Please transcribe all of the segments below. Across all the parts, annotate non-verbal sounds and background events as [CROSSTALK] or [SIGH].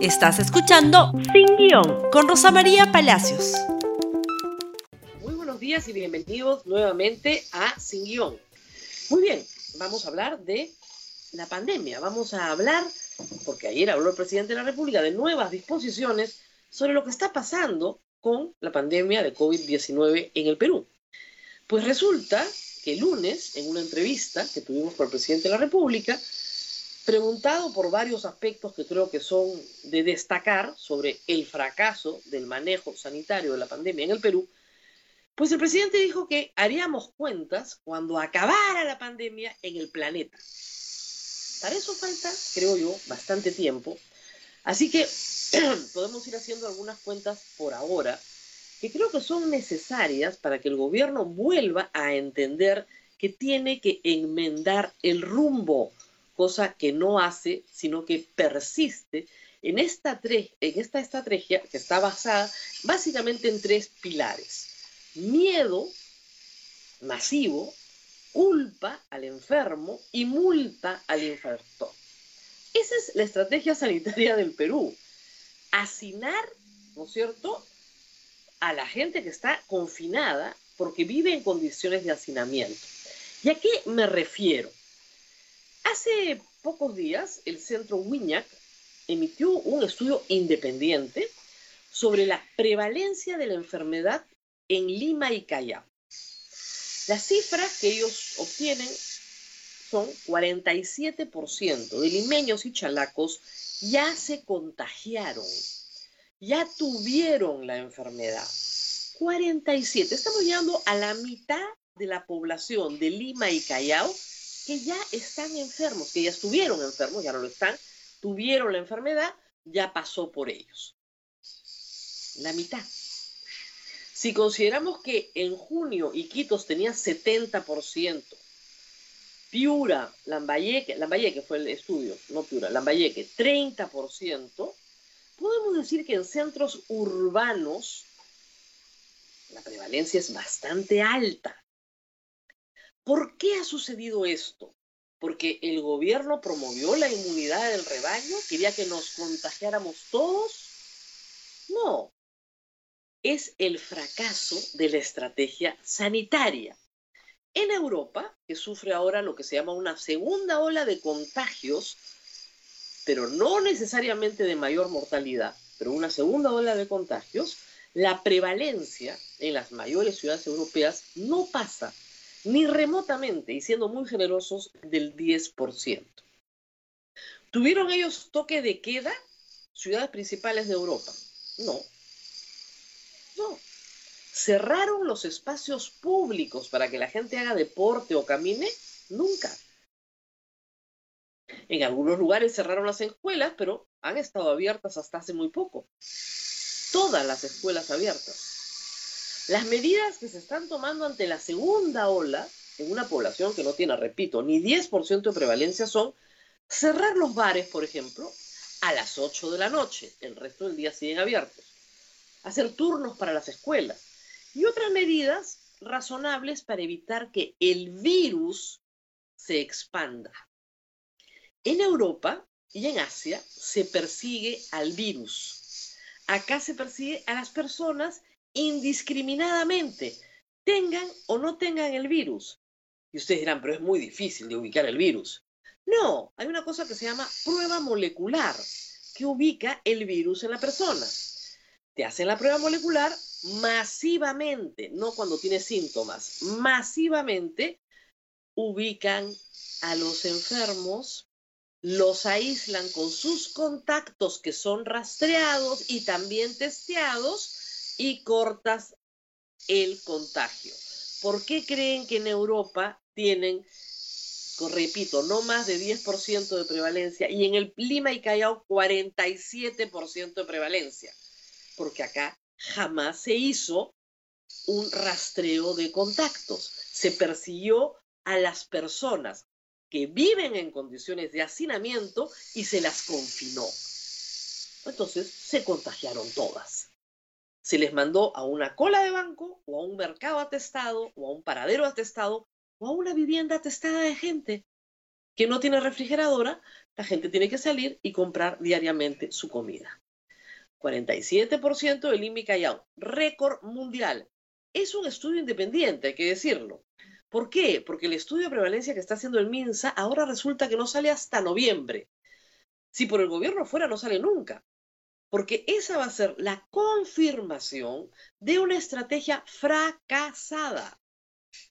Estás escuchando Sin Guión con Rosa María Palacios. Muy buenos días y bienvenidos nuevamente a Sin Guión. Muy bien, vamos a hablar de la pandemia. Vamos a hablar, porque ayer habló el presidente de la República, de nuevas disposiciones sobre lo que está pasando con la pandemia de COVID-19 en el Perú. Pues resulta que el lunes, en una entrevista que tuvimos con el presidente de la República, preguntado por varios aspectos que creo que son de destacar sobre el fracaso del manejo sanitario de la pandemia en el Perú, pues el presidente dijo que haríamos cuentas cuando acabara la pandemia en el planeta. Para eso falta, creo yo, bastante tiempo. Así que [CLEARS THROAT] podemos ir haciendo algunas cuentas por ahora que creo que son necesarias para que el gobierno vuelva a entender que tiene que enmendar el rumbo cosa que no hace, sino que persiste en esta, en esta estrategia que está basada básicamente en tres pilares. Miedo masivo, culpa al enfermo y multa al infector. Esa es la estrategia sanitaria del Perú. Hacinar, ¿no es cierto?, a la gente que está confinada porque vive en condiciones de hacinamiento. ¿Y a qué me refiero? Hace pocos días, el centro WINAC emitió un estudio independiente sobre la prevalencia de la enfermedad en Lima y Callao. Las cifras que ellos obtienen son 47% de limeños y chalacos ya se contagiaron, ya tuvieron la enfermedad. 47, estamos llegando a la mitad de la población de Lima y Callao que ya están enfermos, que ya estuvieron enfermos, ya no lo están, tuvieron la enfermedad, ya pasó por ellos. La mitad. Si consideramos que en junio Iquitos tenía 70%, Piura, Lambayeque, Lambayeque fue el estudio, no Piura, Lambayeque, 30%, podemos decir que en centros urbanos la prevalencia es bastante alta. ¿Por qué ha sucedido esto? Porque el gobierno promovió la inmunidad del rebaño, quería que nos contagiáramos todos. No, es el fracaso de la estrategia sanitaria. En Europa, que sufre ahora lo que se llama una segunda ola de contagios, pero no necesariamente de mayor mortalidad, pero una segunda ola de contagios, la prevalencia en las mayores ciudades europeas no pasa ni remotamente, y siendo muy generosos, del 10%. ¿Tuvieron ellos toque de queda? Ciudades principales de Europa. No. No. ¿Cerraron los espacios públicos para que la gente haga deporte o camine? Nunca. En algunos lugares cerraron las escuelas, pero han estado abiertas hasta hace muy poco. Todas las escuelas abiertas. Las medidas que se están tomando ante la segunda ola en una población que no tiene, repito, ni 10% de prevalencia son cerrar los bares, por ejemplo, a las 8 de la noche. El resto del día siguen abiertos. Hacer turnos para las escuelas. Y otras medidas razonables para evitar que el virus se expanda. En Europa y en Asia se persigue al virus. Acá se persigue a las personas indiscriminadamente, tengan o no tengan el virus. Y ustedes dirán, pero es muy difícil de ubicar el virus. No, hay una cosa que se llama prueba molecular, que ubica el virus en la persona. Te hacen la prueba molecular masivamente, no cuando tienes síntomas, masivamente ubican a los enfermos, los aíslan con sus contactos que son rastreados y también testeados y cortas el contagio. ¿Por qué creen que en Europa tienen, repito, no más de 10% de prevalencia y en el Lima y Callao 47% de prevalencia? Porque acá jamás se hizo un rastreo de contactos. Se persiguió a las personas que viven en condiciones de hacinamiento y se las confinó. Entonces se contagiaron todas se les mandó a una cola de banco o a un mercado atestado o a un paradero atestado o a una vivienda atestada de gente. que no tiene refrigeradora, la gente tiene que salir y comprar diariamente su comida. 47% del INMI Callao, récord mundial. Es un estudio independiente, hay que decirlo. ¿Por qué? Porque el estudio de prevalencia que está haciendo el MINSA ahora resulta que no sale hasta noviembre. Si por el gobierno fuera, no sale nunca. Porque esa va a ser la confirmación de una estrategia fracasada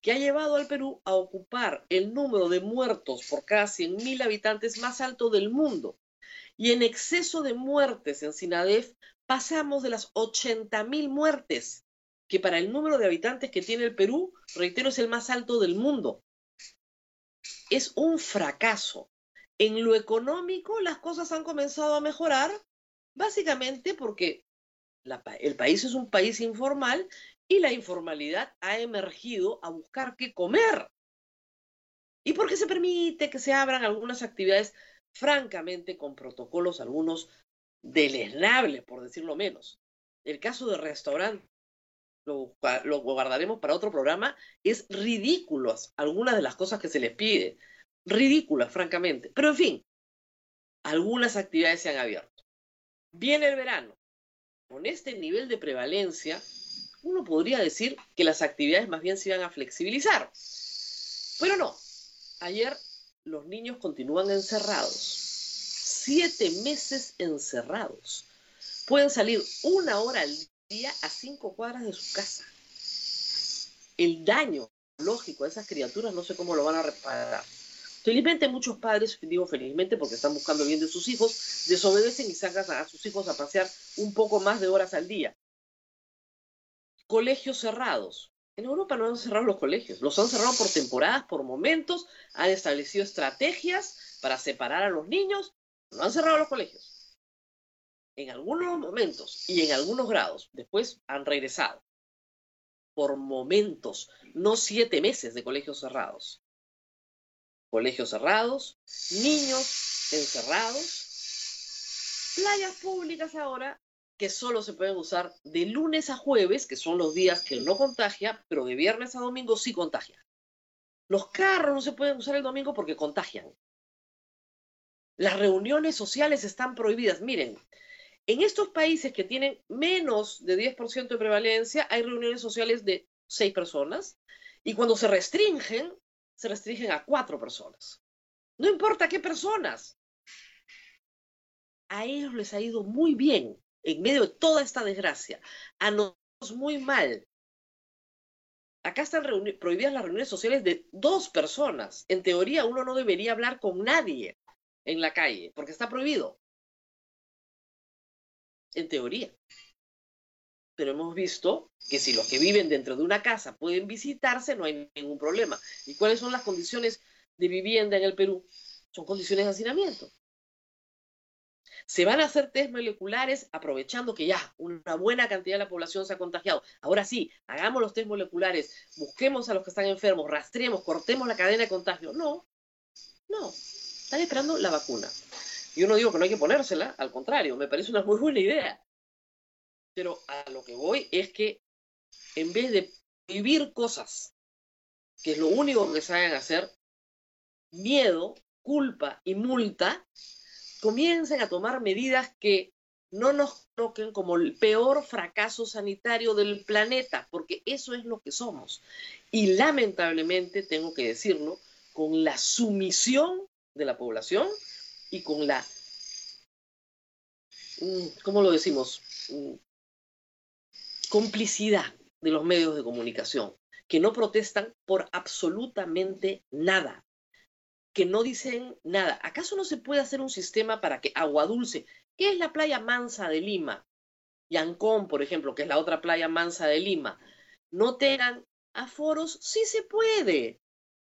que ha llevado al Perú a ocupar el número de muertos por cada 100.000 habitantes más alto del mundo. Y en exceso de muertes en Sinadef pasamos de las 80.000 muertes, que para el número de habitantes que tiene el Perú, reitero, es el más alto del mundo. Es un fracaso. En lo económico las cosas han comenzado a mejorar, básicamente porque el país es un país informal y la informalidad ha emergido a buscar qué comer. Y porque se permite que se abran algunas actividades, francamente, con protocolos, algunos deleznables, por decirlo menos. El caso de restaurante, lo, lo guardaremos para otro programa, es ridículo algunas de las cosas que se les pide. Ridículas, francamente. Pero en fin, algunas actividades se han abierto. Viene el verano. Con este nivel de prevalencia, uno podría decir que las actividades más bien se iban a flexibilizar. Pero no. Ayer los niños continúan encerrados. Siete meses encerrados. Pueden salir una hora al día a cinco cuadras de su casa. El daño lógico a esas criaturas no sé cómo lo van a reparar. Felizmente muchos padres, digo felizmente porque están buscando bien de sus hijos, desobedecen y sacan a sus hijos a pasear un poco más de horas al día colegios cerrados. En Europa no han cerrado los colegios, los han cerrado por temporadas, por momentos, han establecido estrategias para separar a los niños, no han cerrado los colegios. En algunos momentos y en algunos grados, después han regresado. Por momentos, no siete meses de colegios cerrados. Colegios cerrados, niños encerrados, playas públicas ahora que solo se pueden usar de lunes a jueves, que son los días que no contagia, pero de viernes a domingo sí contagia. Los carros no se pueden usar el domingo porque contagian. Las reuniones sociales están prohibidas. Miren, en estos países que tienen menos de 10% de prevalencia, hay reuniones sociales de seis personas y cuando se restringen, se restringen a cuatro personas. No importa qué personas. A ellos les ha ido muy bien en medio de toda esta desgracia. A nosotros muy mal. Acá están prohibidas las reuniones sociales de dos personas. En teoría, uno no debería hablar con nadie en la calle, porque está prohibido. En teoría. Pero hemos visto que si los que viven dentro de una casa pueden visitarse, no hay ningún problema. ¿Y cuáles son las condiciones de vivienda en el Perú? Son condiciones de hacinamiento. Se van a hacer test moleculares aprovechando que ya una buena cantidad de la población se ha contagiado. Ahora sí, hagamos los test moleculares, busquemos a los que están enfermos, rastremos, cortemos la cadena de contagio. No, no, están esperando la vacuna. Yo no digo que no hay que ponérsela, al contrario, me parece una muy buena idea. Pero a lo que voy es que en vez de vivir cosas, que es lo único que saben hacer, miedo, culpa y multa, comiencen a tomar medidas que no nos toquen como el peor fracaso sanitario del planeta, porque eso es lo que somos. Y lamentablemente, tengo que decirlo, con la sumisión de la población y con la, mm, ¿cómo lo decimos? Complicidad de los medios de comunicación, que no protestan por absolutamente nada que no dicen nada. ¿Acaso no se puede hacer un sistema para que Agua Dulce, que es la playa mansa de Lima, y Ancón, por ejemplo, que es la otra playa mansa de Lima, no tengan aforos? Sí se puede.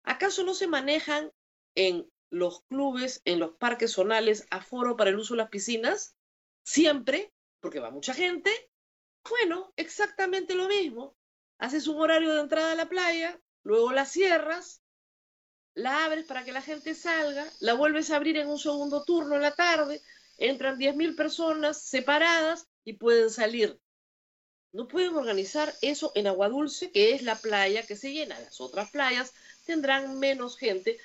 ¿Acaso no se manejan en los clubes, en los parques zonales, aforo para el uso de las piscinas? Siempre, porque va mucha gente. Bueno, exactamente lo mismo. Haces un horario de entrada a la playa, luego la cierras, la abres para que la gente salga, la vuelves a abrir en un segundo turno en la tarde, entran 10.000 personas separadas y pueden salir. No pueden organizar eso en Agua Dulce, que es la playa que se llena. Las otras playas tendrán menos gente,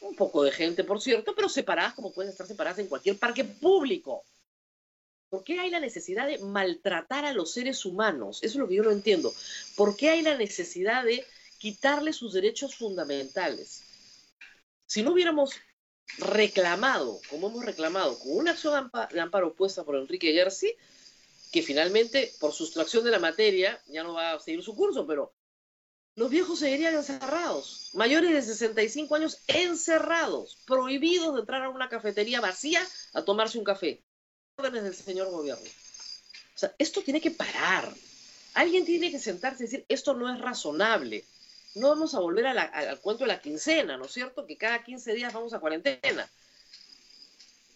un poco de gente, por cierto, pero separadas como pueden estar separadas en cualquier parque público. ¿Por qué hay la necesidad de maltratar a los seres humanos? Eso es lo que yo no entiendo. ¿Por qué hay la necesidad de quitarle sus derechos fundamentales? Si no hubiéramos reclamado, como hemos reclamado, con una acción de amparo puesta por Enrique Gersi, que finalmente, por sustracción de la materia, ya no va a seguir su curso, pero los viejos seguirían encerrados, mayores de 65 años encerrados, prohibidos de entrar a una cafetería vacía a tomarse un café. Órdenes del señor gobierno. O sea, esto tiene que parar. Alguien tiene que sentarse y decir, esto no es razonable. No vamos a volver al cuento de la quincena, ¿no es cierto? Que cada 15 días vamos a cuarentena.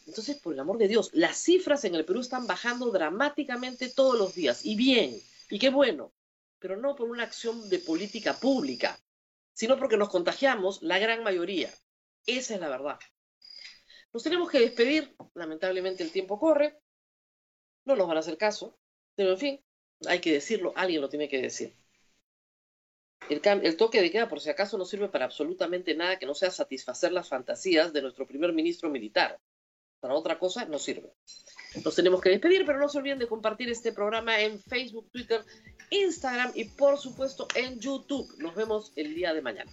Entonces, por el amor de Dios, las cifras en el Perú están bajando dramáticamente todos los días. Y bien, y qué bueno pero no por una acción de política pública, sino porque nos contagiamos la gran mayoría. Esa es la verdad. Nos tenemos que despedir, lamentablemente el tiempo corre, no nos van a hacer caso, pero en fin, hay que decirlo, alguien lo tiene que decir. El, el, toque de queda, por si acaso, no sirve para absolutamente nada que no sea satisfacer las fantasías de nuestro primer ministro militar. Para otra cosa no sirve. Nos tenemos que despedir, pero no se olviden de compartir este programa en Facebook, Twitter, Instagram y por supuesto en YouTube. Nos vemos el día de mañana.